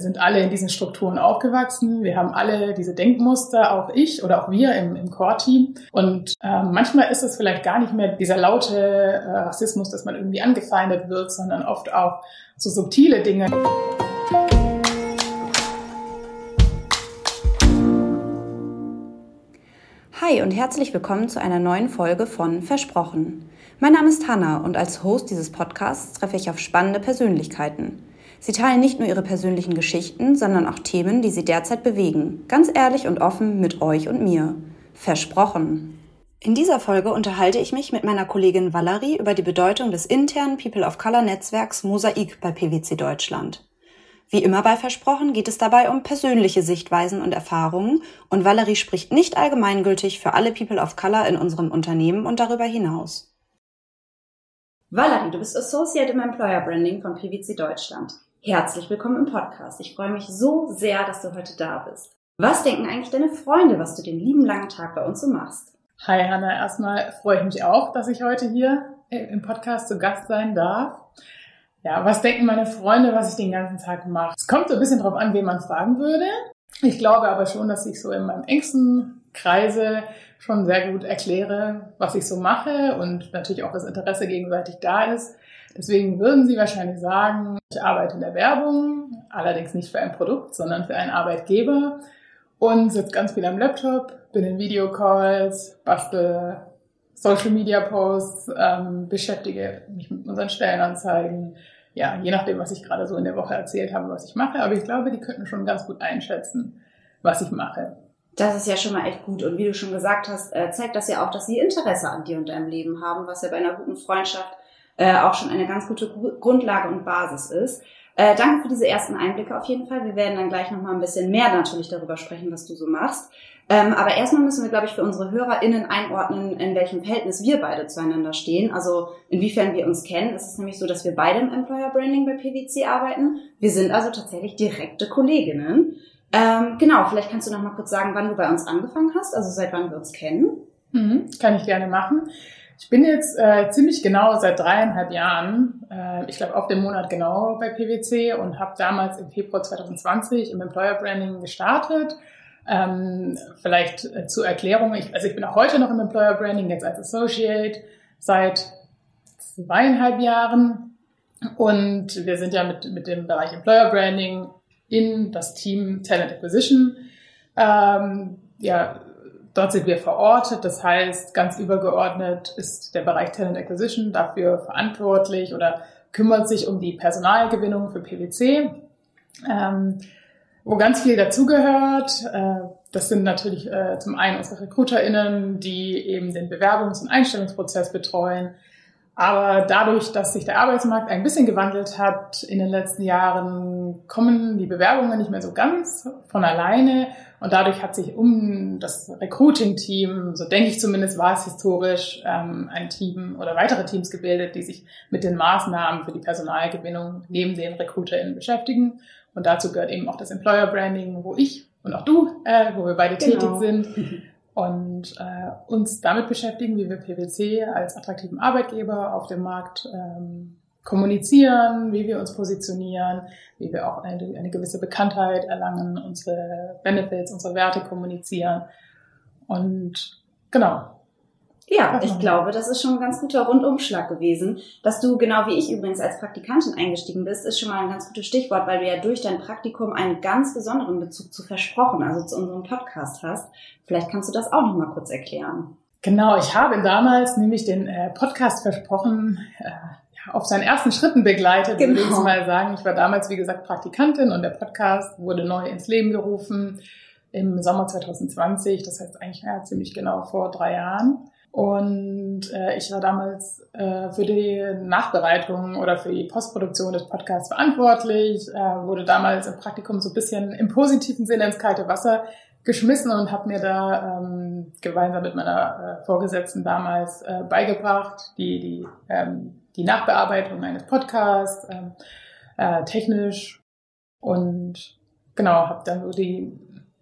sind alle in diesen Strukturen aufgewachsen. Wir haben alle diese Denkmuster, auch ich oder auch wir im, im Core-Team. Und äh, manchmal ist es vielleicht gar nicht mehr dieser laute äh, Rassismus, dass man irgendwie angefeindet wird, sondern oft auch so subtile Dinge. Hi und herzlich willkommen zu einer neuen Folge von Versprochen. Mein Name ist Hanna und als Host dieses Podcasts treffe ich auf spannende Persönlichkeiten. Sie teilen nicht nur ihre persönlichen Geschichten, sondern auch Themen, die sie derzeit bewegen. Ganz ehrlich und offen mit euch und mir. Versprochen. In dieser Folge unterhalte ich mich mit meiner Kollegin Valerie über die Bedeutung des internen People of Color Netzwerks Mosaik bei PwC Deutschland. Wie immer bei Versprochen geht es dabei um persönliche Sichtweisen und Erfahrungen und Valerie spricht nicht allgemeingültig für alle People of Color in unserem Unternehmen und darüber hinaus. Valerie, du bist Associate im Employer Branding von PwC Deutschland. Herzlich willkommen im Podcast. Ich freue mich so sehr, dass du heute da bist. Was denken eigentlich deine Freunde, was du den lieben langen Tag bei uns so machst? Hi Hanna, erstmal freue ich mich auch, dass ich heute hier im Podcast zu Gast sein darf. Ja, was denken meine Freunde, was ich den ganzen Tag mache? Es kommt so ein bisschen drauf an, wen man fragen würde. Ich glaube aber schon, dass ich so in meinem engsten Kreise schon sehr gut erkläre, was ich so mache und natürlich auch das Interesse gegenseitig da ist. Deswegen würden Sie wahrscheinlich sagen, ich arbeite in der Werbung, allerdings nicht für ein Produkt, sondern für einen Arbeitgeber und sitze ganz viel am Laptop, bin in Videocalls, bastel Social Media Posts, ähm, beschäftige mich mit unseren Stellenanzeigen. Ja, je nachdem, was ich gerade so in der Woche erzählt habe, was ich mache. Aber ich glaube, die könnten schon ganz gut einschätzen, was ich mache. Das ist ja schon mal echt gut. Und wie du schon gesagt hast, äh, zeigt das ja auch, dass sie Interesse an dir und deinem Leben haben, was ja bei einer guten Freundschaft äh, auch schon eine ganz gute Grundlage und Basis ist. Äh, danke für diese ersten Einblicke auf jeden Fall. Wir werden dann gleich noch mal ein bisschen mehr natürlich darüber sprechen, was du so machst. Ähm, aber erstmal müssen wir, glaube ich, für unsere HörerInnen einordnen, in welchem Verhältnis wir beide zueinander stehen. Also inwiefern wir uns kennen. Es ist nämlich so, dass wir beide im Employer Branding bei PwC arbeiten. Wir sind also tatsächlich direkte Kolleginnen. Ähm, genau, vielleicht kannst du noch mal kurz sagen, wann du bei uns angefangen hast, also seit wann wir uns kennen. Mhm, kann ich gerne machen. Ich bin jetzt äh, ziemlich genau seit dreieinhalb Jahren, äh, ich glaube auf dem Monat genau bei PwC und habe damals im Februar 2020 im Employer Branding gestartet. Ähm, vielleicht äh, zur Erklärung, ich, also ich bin auch heute noch im Employer Branding, jetzt als Associate seit zweieinhalb Jahren. Und wir sind ja mit, mit dem Bereich Employer Branding in das Team Talent Acquisition. Ähm, ja, dort sind wir verortet. Das heißt, ganz übergeordnet ist der Bereich Talent Acquisition dafür verantwortlich oder kümmert sich um die Personalgewinnung für PwC. Ähm, wo ganz viel dazugehört. Äh, das sind natürlich äh, zum einen unsere RecruiterInnen, die eben den Bewerbungs- und Einstellungsprozess betreuen. Aber dadurch, dass sich der Arbeitsmarkt ein bisschen gewandelt hat in den letzten Jahren, kommen die Bewerbungen nicht mehr so ganz von alleine. Und dadurch hat sich um das Recruiting-Team, so denke ich zumindest, war es historisch, ähm, ein Team oder weitere Teams gebildet, die sich mit den Maßnahmen für die Personalgewinnung neben den RecruiterInnen beschäftigen. Und dazu gehört eben auch das Employer Branding, wo ich und auch du, äh, wo wir beide genau. tätig sind. und äh, uns damit beschäftigen, wie wir PwC als attraktiven Arbeitgeber auf dem Markt ähm, kommunizieren, wie wir uns positionieren, wie wir auch eine, eine gewisse Bekanntheit erlangen, unsere Benefits, unsere Werte kommunizieren. Und genau, ja, ich glaube, das ist schon ein ganz guter Rundumschlag gewesen. Dass du, genau wie ich übrigens, als Praktikantin eingestiegen bist, ist schon mal ein ganz gutes Stichwort, weil du ja durch dein Praktikum einen ganz besonderen Bezug zu Versprochen, also zu unserem Podcast hast. Vielleicht kannst du das auch noch mal kurz erklären. Genau, ich habe damals nämlich den äh, Podcast Versprochen äh, auf seinen ersten Schritten begleitet, genau. würde ich genau. mal sagen. Ich war damals, wie gesagt, Praktikantin und der Podcast wurde neu ins Leben gerufen im Sommer 2020. Das heißt eigentlich ja, ziemlich genau vor drei Jahren. Und äh, ich war damals äh, für die Nachbereitung oder für die Postproduktion des Podcasts verantwortlich, äh, wurde damals im Praktikum so ein bisschen im positiven Sinne ins kalte Wasser geschmissen und habe mir da ähm, gemeinsam mit meiner äh, Vorgesetzten damals äh, beigebracht, die, die, ähm, die Nachbearbeitung eines Podcasts, ähm, äh, technisch und genau, habe dann so die,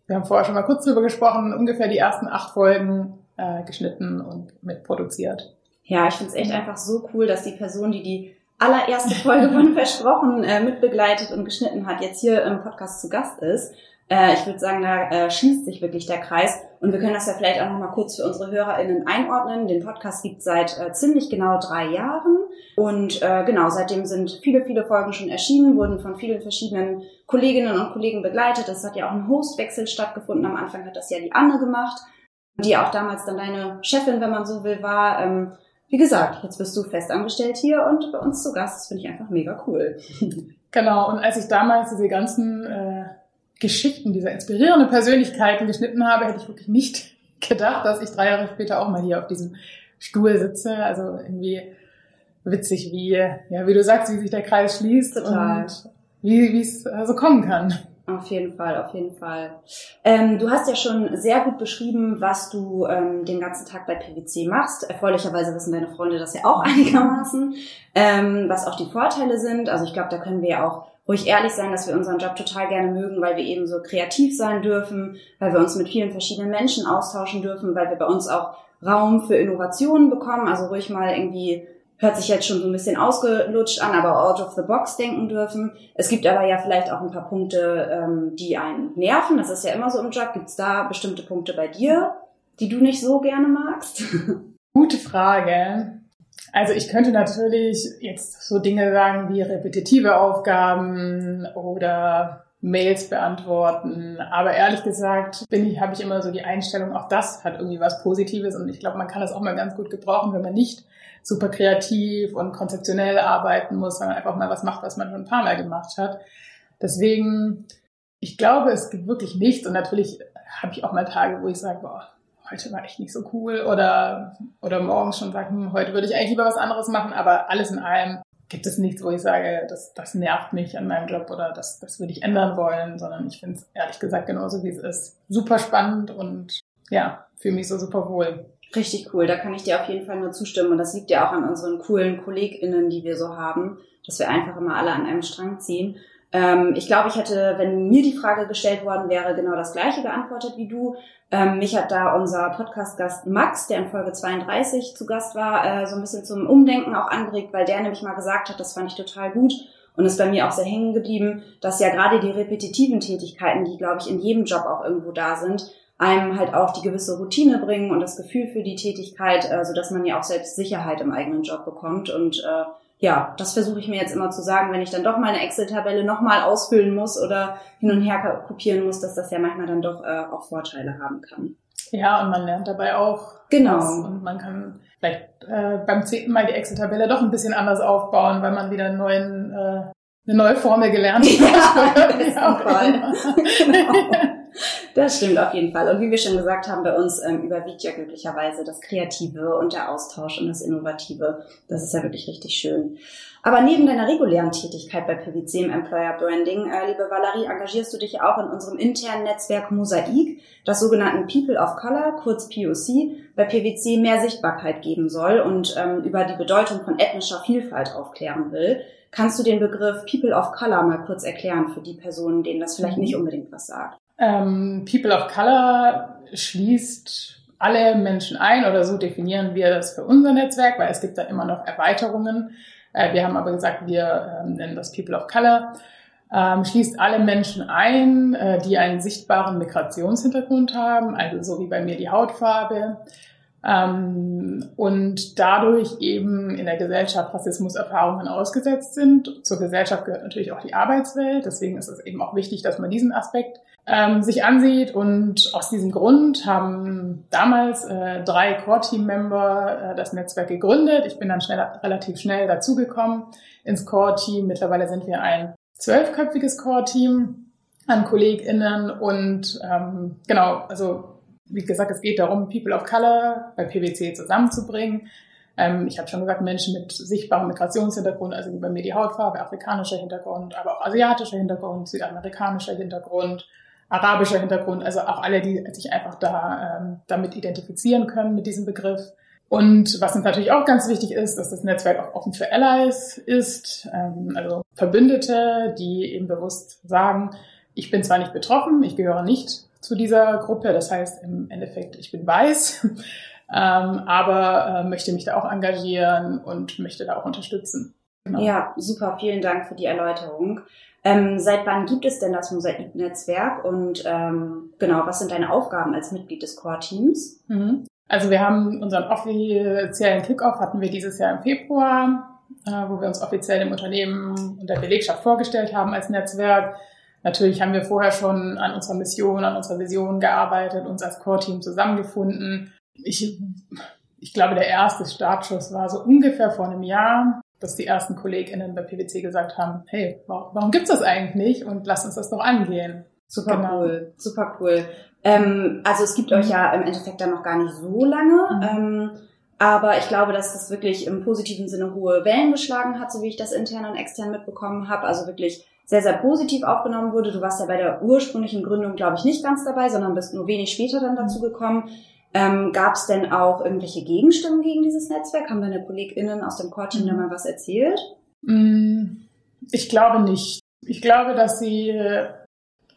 wir haben vorher schon mal kurz drüber gesprochen, ungefähr die ersten acht Folgen äh, geschnitten und mitproduziert. Ja, ich finde es echt einfach so cool, dass die Person, die die allererste Folge von Versprochen äh, mitbegleitet und geschnitten hat, jetzt hier im Podcast zu Gast ist. Äh, ich würde sagen, da äh, schließt sich wirklich der Kreis. Und wir können das ja vielleicht auch nochmal kurz für unsere HörerInnen einordnen. Den Podcast gibt seit äh, ziemlich genau drei Jahren. Und äh, genau, seitdem sind viele, viele Folgen schon erschienen, wurden von vielen verschiedenen Kolleginnen und Kollegen begleitet. Es hat ja auch ein Hostwechsel stattgefunden. Am Anfang hat das ja die Anne gemacht, die auch damals dann deine Chefin, wenn man so will, war. Ähm, wie gesagt, jetzt bist du festangestellt hier und bei uns zu Gast. Das finde ich einfach mega cool. Genau, und als ich damals diese ganzen äh, Geschichten dieser inspirierenden Persönlichkeiten geschnitten habe, hätte ich wirklich nicht gedacht, dass ich drei Jahre später auch mal hier auf diesem Stuhl sitze. Also irgendwie witzig, wie, ja, wie du sagst, wie sich der Kreis schließt Total. und wie, wie es so also kommen kann. Auf jeden Fall, auf jeden Fall. Ähm, du hast ja schon sehr gut beschrieben, was du ähm, den ganzen Tag bei PwC machst. Erfreulicherweise wissen deine Freunde das ja auch einigermaßen, ähm, was auch die Vorteile sind. Also ich glaube, da können wir ja auch ruhig ehrlich sein, dass wir unseren Job total gerne mögen, weil wir eben so kreativ sein dürfen, weil wir uns mit vielen verschiedenen Menschen austauschen dürfen, weil wir bei uns auch Raum für Innovationen bekommen, also ruhig mal irgendwie hört sich jetzt schon so ein bisschen ausgelutscht an, aber out of the box denken dürfen. Es gibt aber ja vielleicht auch ein paar Punkte, ähm, die einen nerven. Das ist ja immer so im Job. Gibt es da bestimmte Punkte bei dir, die du nicht so gerne magst? Gute Frage. Also ich könnte natürlich jetzt so Dinge sagen wie repetitive Aufgaben oder Mails beantworten. Aber ehrlich gesagt bin ich, habe ich immer so die Einstellung, auch das hat irgendwie was Positives und ich glaube, man kann das auch mal ganz gut gebrauchen, wenn man nicht super kreativ und konzeptionell arbeiten muss, sondern einfach mal was macht, was man schon ein paar Mal gemacht hat. Deswegen, ich glaube, es gibt wirklich nichts und natürlich habe ich auch mal Tage, wo ich sage, boah, heute war echt nicht so cool oder, oder morgens schon sagen, hm, heute würde ich eigentlich lieber was anderes machen, aber alles in allem gibt es nichts, wo ich sage, das, das nervt mich an meinem Job oder das, das würde ich ändern wollen, sondern ich finde es ehrlich gesagt genauso, wie es ist. Super spannend und ja, fühle mich so super wohl. Richtig cool, da kann ich dir auf jeden Fall nur zustimmen. Und das liegt ja auch an unseren coolen KollegInnen, die wir so haben, dass wir einfach immer alle an einem Strang ziehen. Ähm, ich glaube, ich hätte, wenn mir die Frage gestellt worden wäre, genau das gleiche geantwortet wie du. Ähm, mich hat da unser Podcast-Gast Max, der in Folge 32 zu Gast war, äh, so ein bisschen zum Umdenken auch angeregt, weil der nämlich mal gesagt hat, das fand ich total gut und ist bei mir auch sehr hängen geblieben, dass ja gerade die repetitiven Tätigkeiten, die, glaube ich, in jedem Job auch irgendwo da sind, einem halt auch die gewisse Routine bringen und das Gefühl für die Tätigkeit, äh, so dass man ja auch selbst Sicherheit im eigenen Job bekommt. Und äh, ja, das versuche ich mir jetzt immer zu sagen, wenn ich dann doch mal eine Excel-Tabelle nochmal ausfüllen muss oder hin und her kopieren muss, dass das ja manchmal dann doch äh, auch Vorteile haben kann. Ja, und man lernt dabei auch. Genau. Was. Und man kann vielleicht äh, beim zehnten Mal die Excel-Tabelle doch ein bisschen anders aufbauen, weil man wieder einen neuen, äh, eine neue Formel gelernt hat. Ja, Fall. genau. Das stimmt auf jeden Fall. Und wie wir schon gesagt haben, bei uns ähm, überwiegt ja glücklicherweise das Kreative und der Austausch und das Innovative. Das ist ja wirklich richtig schön. Aber neben deiner regulären Tätigkeit bei PwC im Employer Branding, äh, liebe Valerie, engagierst du dich auch in unserem internen Netzwerk Mosaik, das sogenannten People of Color, kurz POC, bei PwC mehr Sichtbarkeit geben soll und ähm, über die Bedeutung von ethnischer Vielfalt aufklären will. Kannst du den Begriff People of Color mal kurz erklären für die Personen, denen das vielleicht mhm. nicht unbedingt was sagt? Ähm, People of Color schließt alle Menschen ein oder so definieren wir das für unser Netzwerk, weil es gibt da immer noch Erweiterungen. Äh, wir haben aber gesagt, wir ähm, nennen das People of Color. Ähm, schließt alle Menschen ein, äh, die einen sichtbaren Migrationshintergrund haben, also so wie bei mir die Hautfarbe, ähm, und dadurch eben in der Gesellschaft Rassismuserfahrungen ausgesetzt sind. Zur Gesellschaft gehört natürlich auch die Arbeitswelt, deswegen ist es eben auch wichtig, dass man diesen Aspekt ähm, sich ansieht. Und aus diesem Grund haben damals äh, drei Core-Team-Member äh, das Netzwerk gegründet. Ich bin dann schnell, relativ schnell dazugekommen ins Core-Team. Mittlerweile sind wir ein zwölfköpfiges Core-Team an KollegInnen und ähm, genau, also wie gesagt, es geht darum, People of Color bei PwC zusammenzubringen. Ähm, ich habe schon gesagt, Menschen mit sichtbarem Migrationshintergrund, also wie bei mir die Hautfarbe, afrikanischer Hintergrund, aber auch asiatischer Hintergrund, südamerikanischer Hintergrund, arabischer Hintergrund, also auch alle, die sich einfach da ähm, damit identifizieren können mit diesem Begriff. Und was uns natürlich auch ganz wichtig ist, dass das Netzwerk auch offen für Allies ist, ähm, also Verbündete, die eben bewusst sagen, ich bin zwar nicht betroffen, ich gehöre nicht zu dieser Gruppe, das heißt im Endeffekt, ich bin weiß, ähm, aber äh, möchte mich da auch engagieren und möchte da auch unterstützen. Genau. Ja, super. Vielen Dank für die Erläuterung. Ähm, seit wann gibt es denn das Mosaik-Netzwerk und ähm, genau, was sind deine Aufgaben als Mitglied des Core-Teams? Mhm. Also wir haben unseren offiziellen Kickoff hatten wir dieses Jahr im Februar, äh, wo wir uns offiziell dem Unternehmen und der Belegschaft vorgestellt haben als Netzwerk. Natürlich haben wir vorher schon an unserer Mission, an unserer Vision gearbeitet, uns als Core-Team zusammengefunden. Ich, ich glaube, der erste Startschuss war so ungefähr vor einem Jahr dass die ersten KollegInnen bei PwC gesagt haben, hey, warum, gibt's das eigentlich nicht und lass uns das doch angehen. Super genau. cool, super cool. Ähm, also es gibt mhm. euch ja im Endeffekt dann noch gar nicht so lange, mhm. ähm, aber ich glaube, dass das wirklich im positiven Sinne hohe Wellen geschlagen hat, so wie ich das intern und extern mitbekommen habe. Also wirklich sehr, sehr positiv aufgenommen wurde. Du warst ja bei der ursprünglichen Gründung, glaube ich, nicht ganz dabei, sondern bist nur wenig später dann dazu gekommen. Ähm, Gab es denn auch irgendwelche Gegenstimmen gegen dieses Netzwerk? Haben deine KollegInnen aus dem Core-Team da mal was erzählt? Mm, ich glaube nicht. Ich glaube, dass sie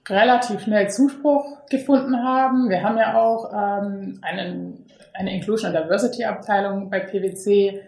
relativ schnell Zuspruch gefunden haben. Wir haben ja auch ähm, einen, eine Inclusion and Diversity Abteilung bei PwC,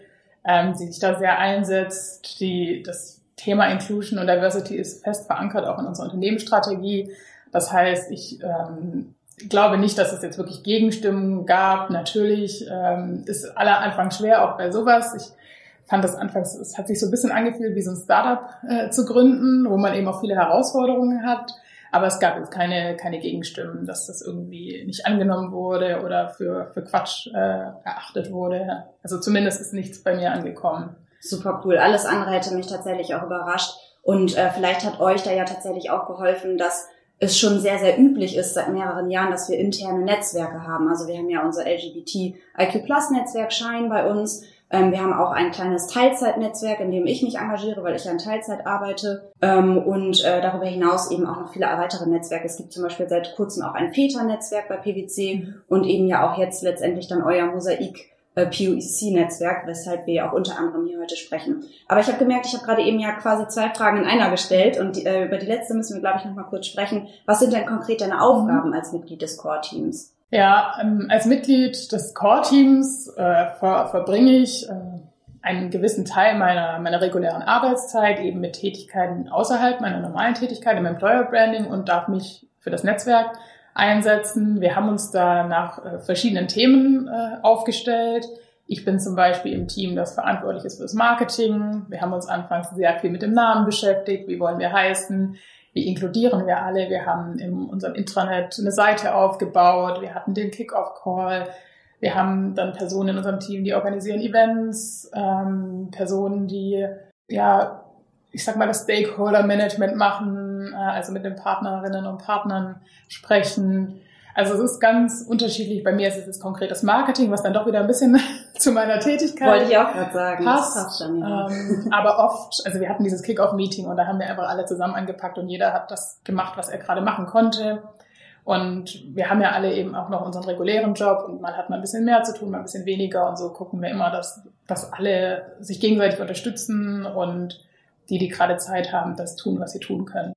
ähm, die sich da sehr einsetzt. Die, das Thema Inclusion und Diversity ist fest verankert auch in unserer Unternehmensstrategie. Das heißt, ich ähm, ich glaube nicht, dass es jetzt wirklich Gegenstimmen gab. Natürlich ähm, ist aller Anfang schwer, auch bei sowas. Ich fand das anfangs, es hat sich so ein bisschen angefühlt, wie so ein Startup äh, zu gründen, wo man eben auch viele Herausforderungen hat. Aber es gab jetzt keine, keine Gegenstimmen, dass das irgendwie nicht angenommen wurde oder für, für Quatsch äh, erachtet wurde. Also zumindest ist nichts bei mir angekommen. Super cool. Alles andere hätte mich tatsächlich auch überrascht. Und äh, vielleicht hat euch da ja tatsächlich auch geholfen, dass es schon sehr, sehr üblich ist seit mehreren Jahren, dass wir interne Netzwerke haben. Also wir haben ja unser LGBT IQ Plus Netzwerk Shine bei uns. Ähm, wir haben auch ein kleines Teilzeitnetzwerk, in dem ich mich engagiere, weil ich ja in Teilzeit arbeite. Ähm, und äh, darüber hinaus eben auch noch viele weitere Netzwerke. Es gibt zum Beispiel seit kurzem auch ein PETA-Netzwerk bei PwC und eben ja auch jetzt letztendlich dann euer Mosaik äh, POEC-Netzwerk, weshalb wir auch unter anderem hier heute sprechen. Aber ich habe gemerkt, ich habe gerade eben ja quasi zwei Fragen in einer gestellt und die, äh, über die letzte müssen wir, glaube ich, noch mal kurz sprechen. Was sind denn konkret deine Aufgaben mhm. als Mitglied des Core-Teams? Ja, ähm, als Mitglied des Core-Teams äh, ver verbringe ich äh, einen gewissen Teil meiner, meiner regulären Arbeitszeit eben mit Tätigkeiten außerhalb meiner normalen Tätigkeit im Employer Branding und darf mich für das Netzwerk einsetzen. Wir haben uns da nach äh, verschiedenen Themen äh, aufgestellt. Ich bin zum Beispiel im Team, das verantwortlich ist für das Marketing. Wir haben uns anfangs sehr viel mit dem Namen beschäftigt. Wie wollen wir heißen? Wie inkludieren wir alle? Wir haben in unserem Intranet eine Seite aufgebaut. Wir hatten den Kick-Off-Call. Wir haben dann Personen in unserem Team, die organisieren Events, ähm, Personen, die ja ich sag mal, das Stakeholder-Management machen, äh, also mit den Partnerinnen und Partnern sprechen. Also es ist ganz unterschiedlich. Bei mir ist es jetzt konkretes Marketing, was dann doch wieder ein bisschen zu meiner Tätigkeit Wollte ich auch gerade sagen. Passt. Das passt schon, ja. ähm, aber oft, also wir hatten dieses Kick-Off-Meeting und da haben wir einfach alle zusammen angepackt und jeder hat das gemacht, was er gerade machen konnte. Und wir haben ja alle eben auch noch unseren regulären Job und man hat mal ein bisschen mehr zu tun, mal ein bisschen weniger und so gucken wir immer, dass, dass alle sich gegenseitig unterstützen und die, die gerade Zeit haben, das tun, was sie tun können.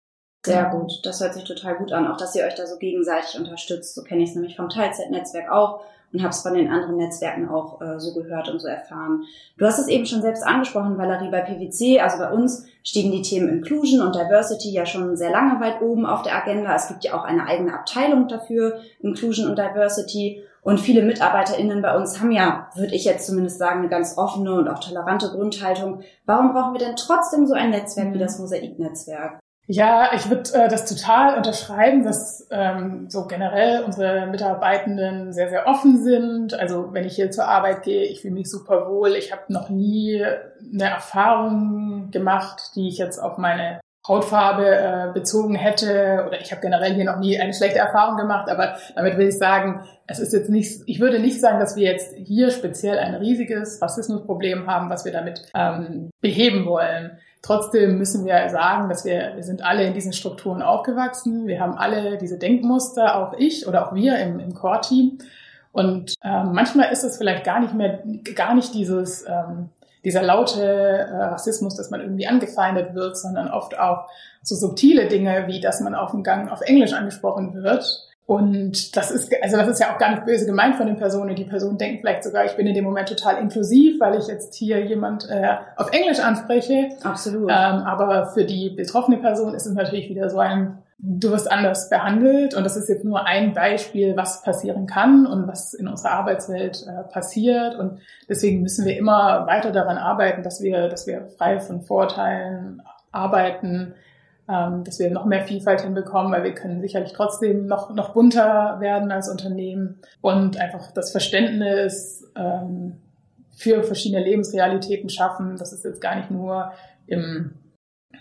Sehr gut, das hört sich total gut an, auch dass ihr euch da so gegenseitig unterstützt. So kenne ich es nämlich vom Teilzeitnetzwerk auch und habe es von den anderen Netzwerken auch äh, so gehört und so erfahren. Du hast es eben schon selbst angesprochen, Valerie, bei PwC, also bei uns stehen die Themen Inclusion und Diversity ja schon sehr lange weit oben auf der Agenda. Es gibt ja auch eine eigene Abteilung dafür, Inclusion und Diversity. Und viele MitarbeiterInnen bei uns haben ja, würde ich jetzt zumindest sagen, eine ganz offene und auch tolerante Grundhaltung. Warum brauchen wir denn trotzdem so ein Netzwerk wie das Mosaik-Netzwerk? Ja, ich würde äh, das total unterschreiben, dass ähm, so generell unsere Mitarbeitenden sehr, sehr offen sind. Also wenn ich hier zur Arbeit gehe, ich fühle mich super wohl. Ich habe noch nie eine Erfahrung gemacht, die ich jetzt auf meine Hautfarbe äh, bezogen hätte oder ich habe generell hier noch nie eine schlechte Erfahrung gemacht, aber damit will ich sagen, es ist jetzt nicht, ich würde nicht sagen, dass wir jetzt hier speziell ein riesiges Rassismusproblem haben, was wir damit ähm, beheben wollen. Trotzdem müssen wir sagen, dass wir, wir sind alle in diesen Strukturen aufgewachsen, wir haben alle diese Denkmuster, auch ich oder auch wir im, im Core-Team. Und ähm, manchmal ist es vielleicht gar nicht mehr, gar nicht dieses ähm, dieser laute äh, Rassismus, dass man irgendwie angefeindet wird, sondern oft auch so subtile Dinge, wie dass man auf dem Gang auf Englisch angesprochen wird. Und das ist, also das ist ja auch gar nicht böse gemeint von den Personen. Die Personen denken vielleicht sogar, ich bin in dem Moment total inklusiv, weil ich jetzt hier jemand äh, auf Englisch anspreche. Absolut. Ähm, aber für die betroffene Person ist es natürlich wieder so ein, du wirst anders behandelt. Und das ist jetzt nur ein Beispiel, was passieren kann und was in unserer Arbeitswelt äh, passiert. Und deswegen müssen wir immer weiter daran arbeiten, dass wir, dass wir frei von Vorteilen arbeiten, ähm, dass wir noch mehr Vielfalt hinbekommen, weil wir können sicherlich trotzdem noch, noch bunter werden als Unternehmen und einfach das Verständnis ähm, für verschiedene Lebensrealitäten schaffen. Das ist jetzt gar nicht nur im,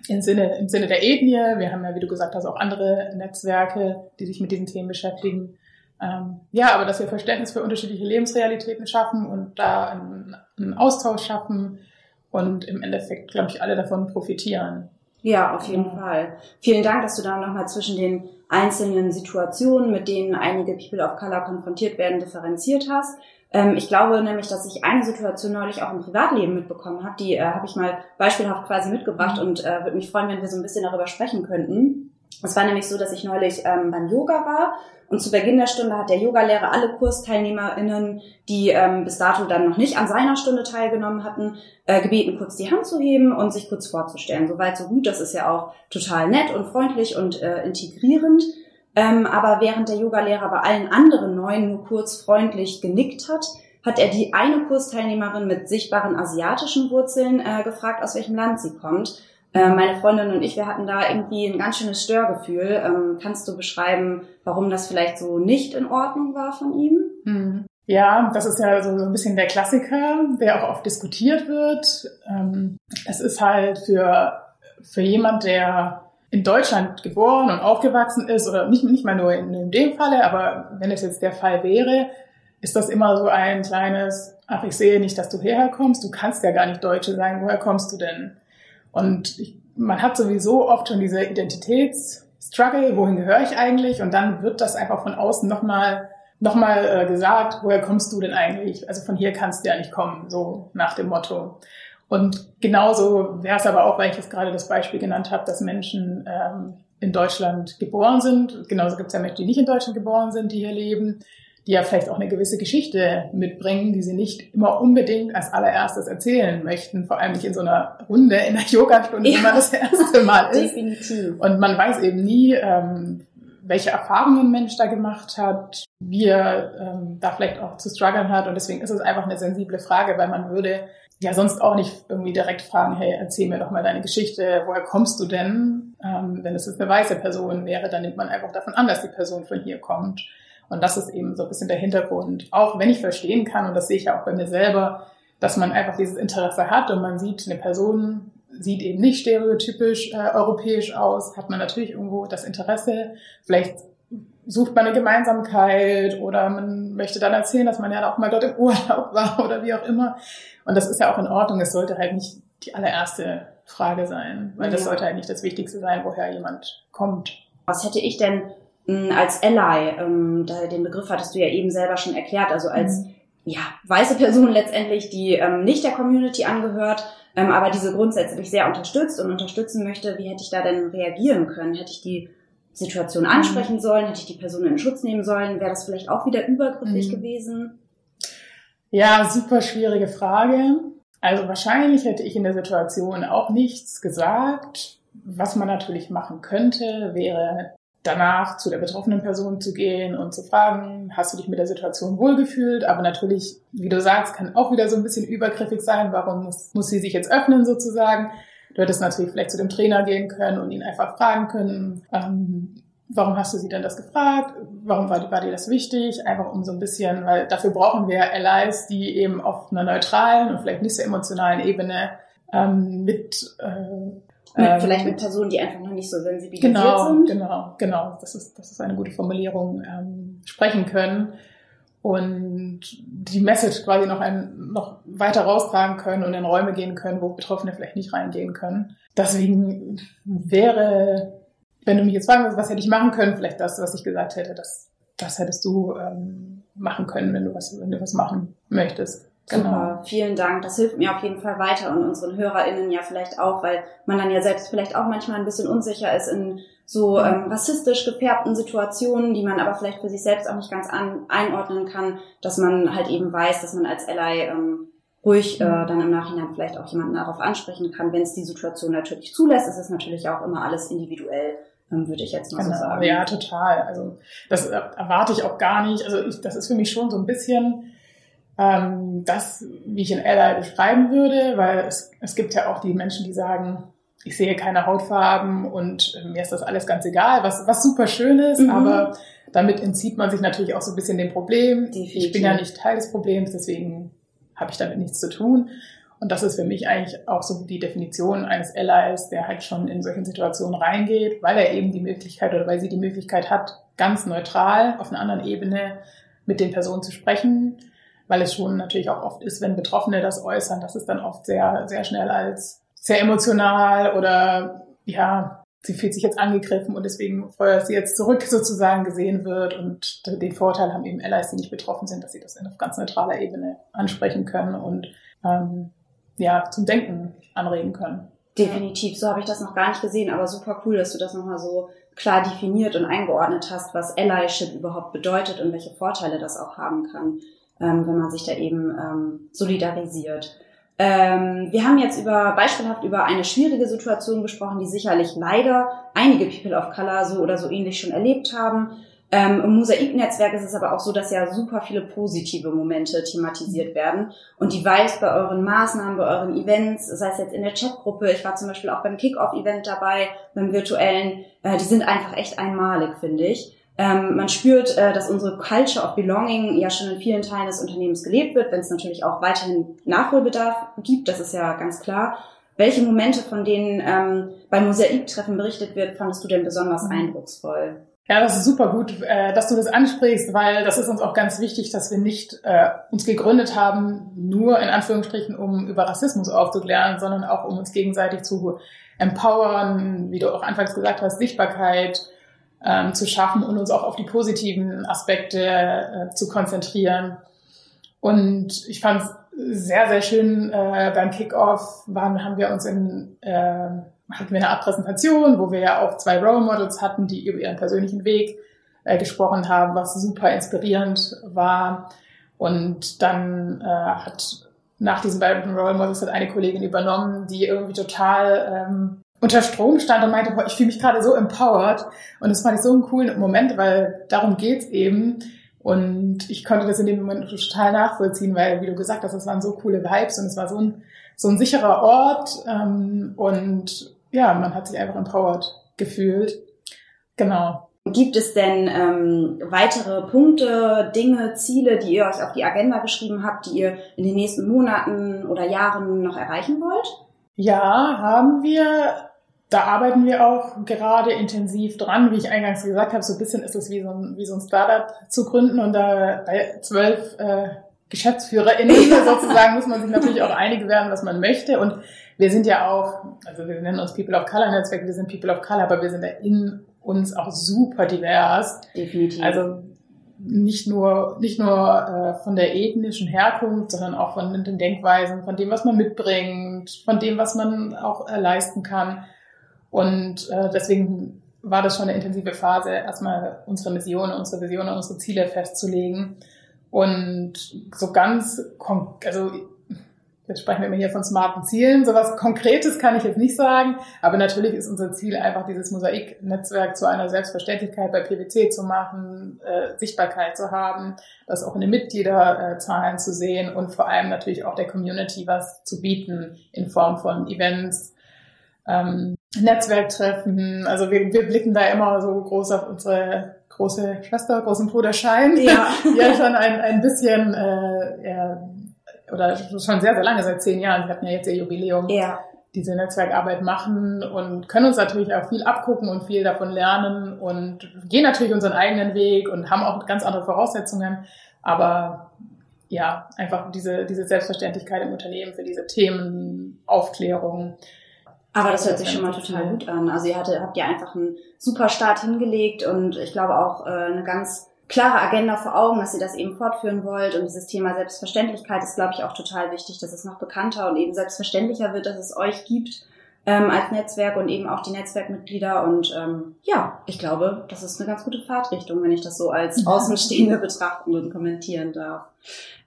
im, Sinne, im Sinne der Ethnie. Wir haben ja, wie du gesagt hast, auch andere Netzwerke, die sich mit diesen Themen beschäftigen. Ähm, ja, aber dass wir Verständnis für unterschiedliche Lebensrealitäten schaffen und da einen, einen Austausch schaffen und im Endeffekt, glaube ich, alle davon profitieren. Ja, auf jeden Fall. Vielen Dank, dass du da nochmal zwischen den einzelnen Situationen, mit denen einige People of Color konfrontiert werden, differenziert hast. Ähm, ich glaube nämlich, dass ich eine Situation neulich auch im Privatleben mitbekommen habe. Die äh, habe ich mal beispielhaft quasi mitgebracht mhm. und äh, würde mich freuen, wenn wir so ein bisschen darüber sprechen könnten. Es war nämlich so, dass ich neulich ähm, beim Yoga war und zu Beginn der Stunde hat der Yogalehrer alle KursteilnehmerInnen, die ähm, bis dato dann noch nicht an seiner Stunde teilgenommen hatten, äh, gebeten, kurz die Hand zu heben und sich kurz vorzustellen. Soweit so gut, das ist ja auch total nett und freundlich und äh, integrierend. Ähm, aber während der Yogalehrer bei allen anderen Neuen nur kurz freundlich genickt hat, hat er die eine Kursteilnehmerin mit sichtbaren asiatischen Wurzeln äh, gefragt, aus welchem Land sie kommt. Äh, meine Freundin und ich, wir hatten da irgendwie ein ganz schönes Störgefühl. Ähm, kannst du beschreiben, warum das vielleicht so nicht in Ordnung war von ihm? Hm. Ja, das ist ja so ein bisschen der Klassiker, der auch oft diskutiert wird. Ähm, es ist halt für, für jemand, der in Deutschland geboren und aufgewachsen ist, oder nicht, nicht mal nur in, in dem Falle, aber wenn es jetzt der Fall wäre, ist das immer so ein kleines, ach, ich sehe nicht, dass du hierher kommst, du kannst ja gar nicht Deutsche sein, woher kommst du denn? Und ich, man hat sowieso oft schon diese Identitätsstruggle, wohin gehöre ich eigentlich? Und dann wird das einfach von außen nochmal noch mal, äh, gesagt, woher kommst du denn eigentlich? Also von hier kannst du ja nicht kommen, so nach dem Motto. Und genauso wäre es aber auch, weil ich jetzt gerade das Beispiel genannt habe, dass Menschen ähm, in Deutschland geboren sind. Genauso gibt es ja Menschen, die nicht in Deutschland geboren sind, die hier leben die ja vielleicht auch eine gewisse Geschichte mitbringen, die sie nicht immer unbedingt als allererstes erzählen möchten, vor allem nicht in so einer Runde, in einer Yogastunde, ja. wenn man das erste Mal ist. Definitiv. Und man weiß eben nie, ähm, welche Erfahrungen ein Mensch da gemacht hat, wie er ähm, da vielleicht auch zu strugglen hat. Und deswegen ist es einfach eine sensible Frage, weil man würde ja sonst auch nicht irgendwie direkt fragen, hey, erzähl mir doch mal deine Geschichte, woher kommst du denn? Ähm, wenn es jetzt eine weiße Person wäre, dann nimmt man einfach davon an, dass die Person von hier kommt. Und das ist eben so ein bisschen der Hintergrund. Auch wenn ich verstehen kann, und das sehe ich ja auch bei mir selber, dass man einfach dieses Interesse hat und man sieht, eine Person sieht eben nicht stereotypisch äh, europäisch aus, hat man natürlich irgendwo das Interesse. Vielleicht sucht man eine Gemeinsamkeit oder man möchte dann erzählen, dass man ja auch mal dort im Urlaub war oder wie auch immer. Und das ist ja auch in Ordnung. Es sollte halt nicht die allererste Frage sein, weil das sollte halt nicht das Wichtigste sein, woher jemand kommt. Was hätte ich denn als Ally, ähm, da, den Begriff hattest du ja eben selber schon erklärt, also als mhm. ja, weiße Person letztendlich, die ähm, nicht der Community angehört, ähm, aber diese grundsätzlich sehr unterstützt und unterstützen möchte, wie hätte ich da denn reagieren können? Hätte ich die Situation mhm. ansprechen sollen? Hätte ich die Person in Schutz nehmen sollen? Wäre das vielleicht auch wieder übergriffig mhm. gewesen? Ja, super schwierige Frage. Also wahrscheinlich hätte ich in der Situation auch nichts gesagt. Was man natürlich machen könnte, wäre danach zu der betroffenen Person zu gehen und zu fragen, hast du dich mit der Situation wohlgefühlt? Aber natürlich, wie du sagst, kann auch wieder so ein bisschen übergriffig sein. Warum muss, muss sie sich jetzt öffnen sozusagen? Du hättest natürlich vielleicht zu dem Trainer gehen können und ihn einfach fragen können, ähm, warum hast du sie denn das gefragt? Warum war, war dir das wichtig? Einfach um so ein bisschen, weil dafür brauchen wir Allies, die eben auf einer neutralen und vielleicht nicht so emotionalen Ebene ähm, mit äh, mit, ähm, vielleicht mit Personen, die einfach noch nicht so sensibilisiert genau, sind. Genau, genau. Das ist, das ist eine gute Formulierung. Ähm, sprechen können und die Message quasi noch, ein, noch weiter raustragen können und in Räume gehen können, wo Betroffene vielleicht nicht reingehen können. Deswegen wäre, wenn du mich jetzt fragen würdest, was hätte ich machen können, vielleicht das, was ich gesagt hätte, das, das hättest du ähm, machen können, wenn du was, wenn du was machen möchtest. Super, genau. vielen Dank. Das hilft mir auf jeden Fall weiter und unseren HörerInnen ja vielleicht auch, weil man dann ja selbst vielleicht auch manchmal ein bisschen unsicher ist in so ähm, rassistisch gefärbten Situationen, die man aber vielleicht für sich selbst auch nicht ganz an, einordnen kann, dass man halt eben weiß, dass man als Ally ähm, ruhig äh, dann im Nachhinein vielleicht auch jemanden darauf ansprechen kann, wenn es die Situation natürlich zulässt. Es ist natürlich auch immer alles individuell ähm, würde ich jetzt mal genau, so sagen. Ja, total. Also das erwarte ich auch gar nicht. Also ich, das ist für mich schon so ein bisschen ähm, das, wie ich in Ally beschreiben würde, weil es, es gibt ja auch die Menschen, die sagen, ich sehe keine Hautfarben und äh, mir ist das alles ganz egal, was, was super schön ist, mhm. aber damit entzieht man sich natürlich auch so ein bisschen dem Problem. Definitiv. Ich bin ja nicht Teil des Problems, deswegen habe ich damit nichts zu tun. Und das ist für mich eigentlich auch so die Definition eines Allies, der halt schon in solchen Situationen reingeht, weil er eben die Möglichkeit oder weil sie die Möglichkeit hat, ganz neutral auf einer anderen Ebene mit den Personen zu sprechen, weil es schon natürlich auch oft ist, wenn Betroffene das äußern, dass es dann oft sehr, sehr schnell als sehr emotional oder ja, sie fühlt sich jetzt angegriffen und deswegen feuert sie jetzt zurück sozusagen gesehen wird. Und den Vorteil haben eben Allies, die nicht betroffen sind, dass sie das auf ganz neutraler Ebene ansprechen können und ähm, ja, zum Denken anregen können. Definitiv, so habe ich das noch gar nicht gesehen, aber super cool, dass du das nochmal so klar definiert und eingeordnet hast, was Allyship überhaupt bedeutet und welche Vorteile das auch haben kann ähm, wenn man sich da eben ähm, solidarisiert. Ähm, wir haben jetzt über beispielhaft über eine schwierige Situation gesprochen, die sicherlich leider einige People of Color so oder so ähnlich schon erlebt haben. Ähm, Im Mosaiknetzwerk ist es aber auch so, dass ja super viele positive Momente thematisiert werden. Und die Vibes bei euren Maßnahmen, bei euren Events, sei es jetzt in der Chatgruppe, ich war zum Beispiel auch beim Kickoff-Event dabei, beim virtuellen, äh, die sind einfach echt einmalig, finde ich. Ähm, man spürt, äh, dass unsere Culture of Belonging ja schon in vielen Teilen des Unternehmens gelebt wird, wenn es natürlich auch weiterhin Nachholbedarf gibt, das ist ja ganz klar. Welche Momente, von denen ähm, beim Mosaiktreffen berichtet wird, fandest du denn besonders mhm. eindrucksvoll? Ja, das ist super gut, äh, dass du das ansprichst, weil das ist uns auch ganz wichtig, dass wir nicht äh, uns gegründet haben, nur in Anführungsstrichen, um über Rassismus aufzuklären, sondern auch um uns gegenseitig zu empowern, wie du auch anfangs gesagt hast, Sichtbarkeit, ähm, zu schaffen und uns auch auf die positiven Aspekte äh, zu konzentrieren. Und ich fand es sehr, sehr schön äh, beim Kickoff waren, haben wir uns in, äh, hatten wir eine Art Präsentation, wo wir ja auch zwei Role Models hatten, die über ihren persönlichen Weg äh, gesprochen haben, was super inspirierend war. Und dann äh, hat nach diesen beiden Role Models hat eine Kollegin übernommen, die irgendwie total ähm, unter Strom stand und meinte, boah, ich fühle mich gerade so empowered. Und das fand ich so einen coolen Moment, weil darum geht's eben. Und ich konnte das in dem Moment total nachvollziehen, weil, wie du gesagt hast, das waren so coole Vibes und es war so ein, so ein sicherer Ort. Ähm, und ja, man hat sich einfach empowered gefühlt. Genau. Gibt es denn ähm, weitere Punkte, Dinge, Ziele, die ihr euch auf die Agenda geschrieben habt, die ihr in den nächsten Monaten oder Jahren noch erreichen wollt? Ja, haben wir. Da arbeiten wir auch gerade intensiv dran. Wie ich eingangs gesagt habe, so ein bisschen ist es wie so ein, wie so ein Startup zu gründen und da bei zwölf äh, GeschäftsführerInnen sozusagen muss man sich natürlich auch einig werden, was man möchte. Und wir sind ja auch, also wir nennen uns People of Color Netzwerk, wir sind People of Color, aber wir sind ja in uns auch super divers. Definitiv. Also nicht nur, nicht nur äh, von der ethnischen Herkunft, sondern auch von den Denkweisen, von dem, was man mitbringt, von dem, was man auch äh, leisten kann. Und äh, deswegen war das schon eine intensive Phase, erstmal unsere Mission, unsere Vision, unsere Ziele festzulegen. Und so ganz, also Jetzt sprechen wir immer hier von smarten Zielen. So was Konkretes kann ich jetzt nicht sagen, aber natürlich ist unser Ziel einfach dieses Mosaik-Netzwerk zu einer Selbstverständlichkeit bei PwC zu machen, äh, Sichtbarkeit zu haben, das auch in den Mitgliederzahlen zu sehen und vor allem natürlich auch der Community was zu bieten in Form von Events, ähm, Netzwerktreffen. Also wir, wir blicken da immer so groß auf unsere große Schwester, großen Bruder Schein, ja. die ja schon ein, ein bisschen äh, ja, oder schon sehr, sehr lange, seit zehn Jahren, wir hatten ja jetzt ihr Jubiläum, ja. diese Netzwerkarbeit machen und können uns natürlich auch viel abgucken und viel davon lernen und gehen natürlich unseren eigenen Weg und haben auch ganz andere Voraussetzungen, aber ja, einfach diese, diese Selbstverständlichkeit im Unternehmen für diese Themen, Aufklärung. Aber das hört sich schon mal total gut an. Also ihr hatte, habt ja einfach einen super Start hingelegt und ich glaube auch äh, eine ganz klare Agenda vor Augen, dass ihr das eben fortführen wollt. Und dieses Thema Selbstverständlichkeit ist, glaube ich, auch total wichtig, dass es noch bekannter und eben selbstverständlicher wird, dass es euch gibt ähm, als Netzwerk und eben auch die Netzwerkmitglieder. Und ähm, ja, ich glaube, das ist eine ganz gute Fahrtrichtung, wenn ich das so als Außenstehende betrachten und kommentieren darf.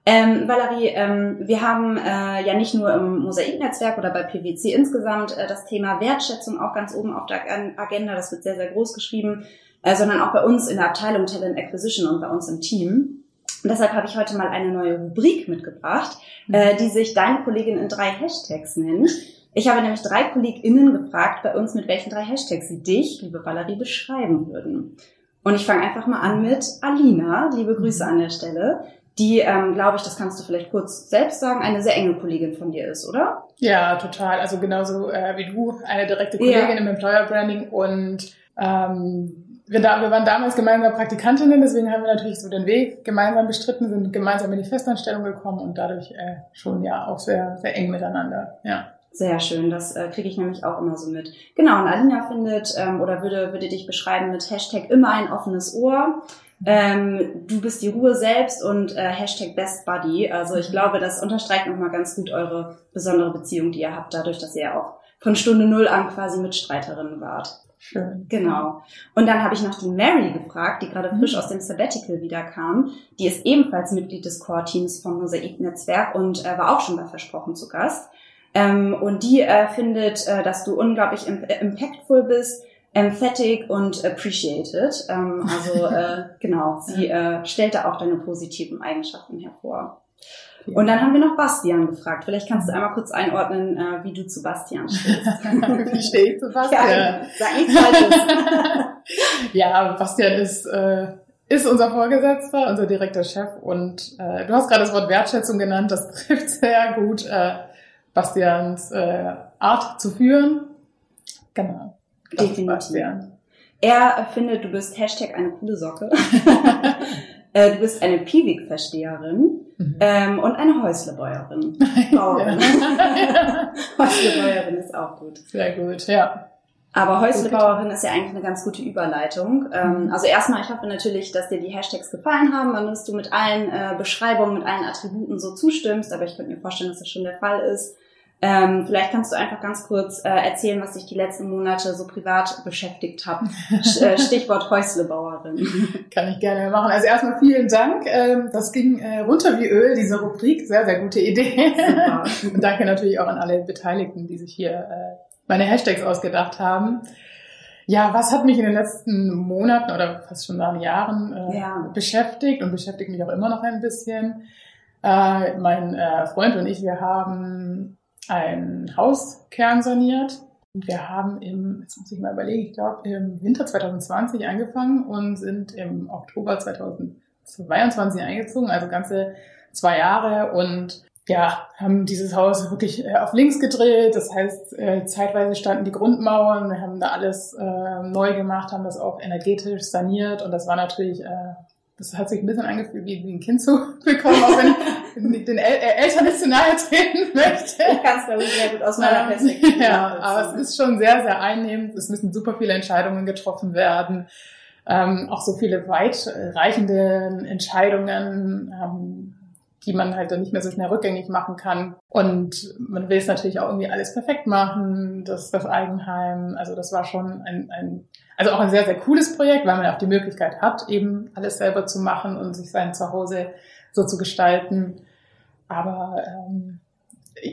Ähm, Valerie, ähm, wir haben äh, ja nicht nur im Mosaiknetzwerk oder bei PwC insgesamt äh, das Thema Wertschätzung auch ganz oben auf der Agenda, das wird sehr, sehr groß geschrieben, äh, sondern auch bei uns in der Abteilung Talent Acquisition und bei uns im Team. Und deshalb habe ich heute mal eine neue Rubrik mitgebracht, äh, die sich Deine Kollegin in drei Hashtags nennt. Ich habe nämlich drei KollegInnen gefragt bei uns, mit welchen drei Hashtags sie dich, liebe Valerie, beschreiben würden. Und ich fange einfach mal an mit Alina. Liebe Grüße an der Stelle. Die, ähm, glaube ich, das kannst du vielleicht kurz selbst sagen, eine sehr enge Kollegin von dir ist, oder? Ja, total. Also genauso äh, wie du, eine direkte Kollegin ja. im Employer Branding und ähm, wir, da, wir waren damals gemeinsam Praktikantinnen, deswegen haben wir natürlich so den Weg gemeinsam bestritten, sind gemeinsam in die Festanstellung gekommen und dadurch äh, schon ja auch sehr, sehr eng miteinander. Ja. Sehr schön, das äh, kriege ich nämlich auch immer so mit. Genau, und Alina findet ähm, oder würde, würde dich beschreiben mit Hashtag immer ein offenes Ohr. Ähm, du bist die Ruhe selbst und äh, Hashtag Best Buddy. Also ich glaube, das unterstreicht nochmal ganz gut eure besondere Beziehung, die ihr habt, dadurch, dass ihr auch von Stunde Null an quasi Mitstreiterinnen wart. Schön. Genau. Und dann habe ich noch die Mary gefragt, die gerade frisch mhm. aus dem Sabbatical wiederkam. Die ist ebenfalls Mitglied des Core-Teams vom Mosaik-Netzwerk und äh, war auch schon bei Versprochen zu Gast. Ähm, und die äh, findet, äh, dass du unglaublich impactful bist, emphatic und appreciated. Ähm, also äh, genau, sie äh, stellt da auch deine positiven Eigenschaften hervor. Und dann haben wir noch Bastian gefragt. Vielleicht kannst du einmal kurz einordnen, äh, wie du zu Bastian stehst. wie stehe ich zu Bastian? Ja, sag nichts Falsches. ja, Bastian ist, äh, ist unser Vorgesetzter, unser direkter Chef. Und äh, du hast gerade das Wort Wertschätzung genannt. Das trifft sehr gut. Äh, Bastians äh, Art zu führen. Genau. Definitiv. Er findet, du bist Hashtag eine coole Socke. äh, du bist eine Piwik-Versteherin mhm. ähm, und eine Häuslebäuerin. Häuslebäuerin ist auch gut. Sehr gut, ja. Aber Häuslebauerin ist ja eigentlich eine ganz gute Überleitung. Ähm, mhm. also erstmal, ich hoffe natürlich, dass dir die Hashtags gefallen haben und dass du mit allen äh, Beschreibungen, mit allen Attributen so zustimmst. Aber ich könnte mir vorstellen, dass das schon der Fall ist. Ähm, vielleicht kannst du einfach ganz kurz äh, erzählen, was dich die letzten Monate so privat beschäftigt hat. Äh, Stichwort Häuslebauerin. Kann ich gerne machen. Also erstmal vielen Dank. Ähm, das ging äh, runter wie Öl, diese Rubrik. Sehr, sehr gute Idee. Super. Und danke natürlich auch an alle Beteiligten, die sich hier äh, meine Hashtags ausgedacht haben. Ja, was hat mich in den letzten Monaten oder fast schon nach Jahren äh, ja. beschäftigt und beschäftigt mich auch immer noch ein bisschen? Äh, mein äh, Freund und ich, wir haben ein Haus kernsaniert. Und wir haben im, jetzt muss ich mal überlegen, ich glaube im Winter 2020 angefangen und sind im Oktober 2022 eingezogen, also ganze zwei Jahre und ja, haben dieses Haus wirklich äh, auf links gedreht. Das heißt, äh, zeitweise standen die Grundmauern, wir haben da alles äh, neu gemacht, haben das auch energetisch saniert und das war natürlich das hat sich ein bisschen angefühlt, wie, ein Kind zu bekommen, auch wenn den El äh, Eltern nicht zu nahe treten möchte. Ich kann es, glaube ich, sehr gut aus meiner Perspektive. ja, aber es ist schon sehr, sehr einnehmend. Es müssen super viele Entscheidungen getroffen werden. Ähm, auch so viele weitreichende Entscheidungen, ähm, die man halt dann nicht mehr so schnell rückgängig machen kann. Und man will es natürlich auch irgendwie alles perfekt machen, das, das Eigenheim. Also das war schon ein, ein also auch ein sehr, sehr cooles Projekt, weil man auch die Möglichkeit hat, eben alles selber zu machen und sich sein Zuhause so zu gestalten. Aber ähm,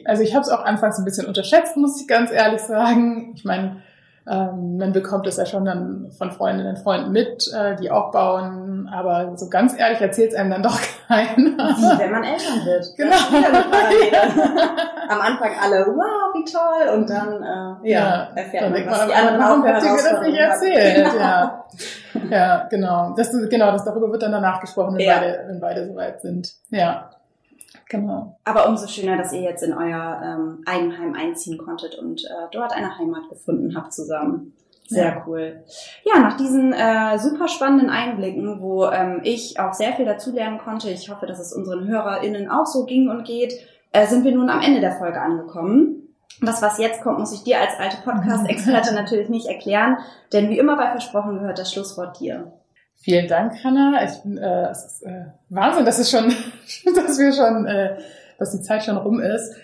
also ich habe es auch anfangs ein bisschen unterschätzt, muss ich ganz ehrlich sagen. Ich meine, ähm, man bekommt es ja schon dann von Freundinnen und Freunden mit, äh, die auch bauen, aber so ganz ehrlich erzählt es einem dann doch keiner. Wie, wenn man Eltern wird. Genau. Am Anfang alle, wow, wie toll, und dann äh, ja, ja, erfährt man, was man, die anderen Warum habt ihr das nicht erzählt? ja. ja, genau. Das, genau, das darüber wird dann danach gesprochen, wenn, ja. beide, wenn beide soweit sind. Ja. Genau. Aber umso schöner, dass ihr jetzt in euer ähm, Eigenheim einziehen konntet und äh, dort eine Heimat gefunden habt zusammen. Sehr ja. cool. Ja, nach diesen äh, super spannenden Einblicken, wo ähm, ich auch sehr viel dazulernen konnte, ich hoffe, dass es unseren HörerInnen auch so ging und geht, äh, sind wir nun am Ende der Folge angekommen. Das, was jetzt kommt, muss ich dir als alte Podcast-Experte natürlich nicht erklären, denn wie immer bei Versprochen gehört das Schlusswort dir. Vielen Dank, Hanna. Äh, es ist äh, Wahnsinn, dass es schon, dass wir schon, äh, dass die Zeit schon rum ist.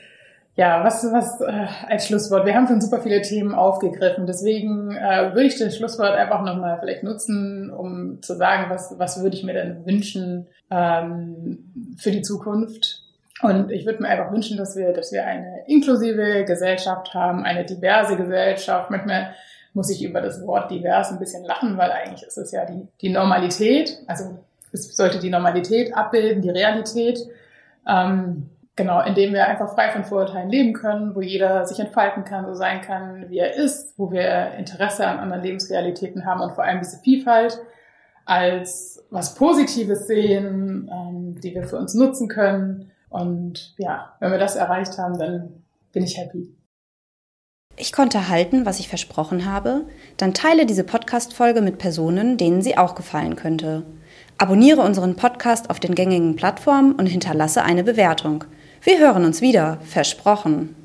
Ja, was, was äh, als Schlusswort? Wir haben schon super viele Themen aufgegriffen, deswegen äh, würde ich das Schlusswort einfach nochmal vielleicht nutzen, um zu sagen, was, was würde ich mir denn wünschen ähm, für die Zukunft. Und ich würde mir einfach wünschen, dass wir, dass wir eine inklusive Gesellschaft haben, eine diverse Gesellschaft. Manchmal muss ich über das Wort divers ein bisschen lachen, weil eigentlich ist es ja die, die Normalität. Also es sollte die Normalität abbilden, die Realität. Ähm, Genau, indem wir einfach frei von Vorurteilen leben können, wo jeder sich entfalten kann, so sein kann, wie er ist, wo wir Interesse an anderen Lebensrealitäten haben und vor allem diese Vielfalt als was Positives sehen, ähm, die wir für uns nutzen können. Und ja, wenn wir das erreicht haben, dann bin ich happy. Ich konnte halten, was ich versprochen habe. Dann teile diese Podcast-Folge mit Personen, denen sie auch gefallen könnte. Abonniere unseren Podcast auf den gängigen Plattformen und hinterlasse eine Bewertung. Wir hören uns wieder, versprochen.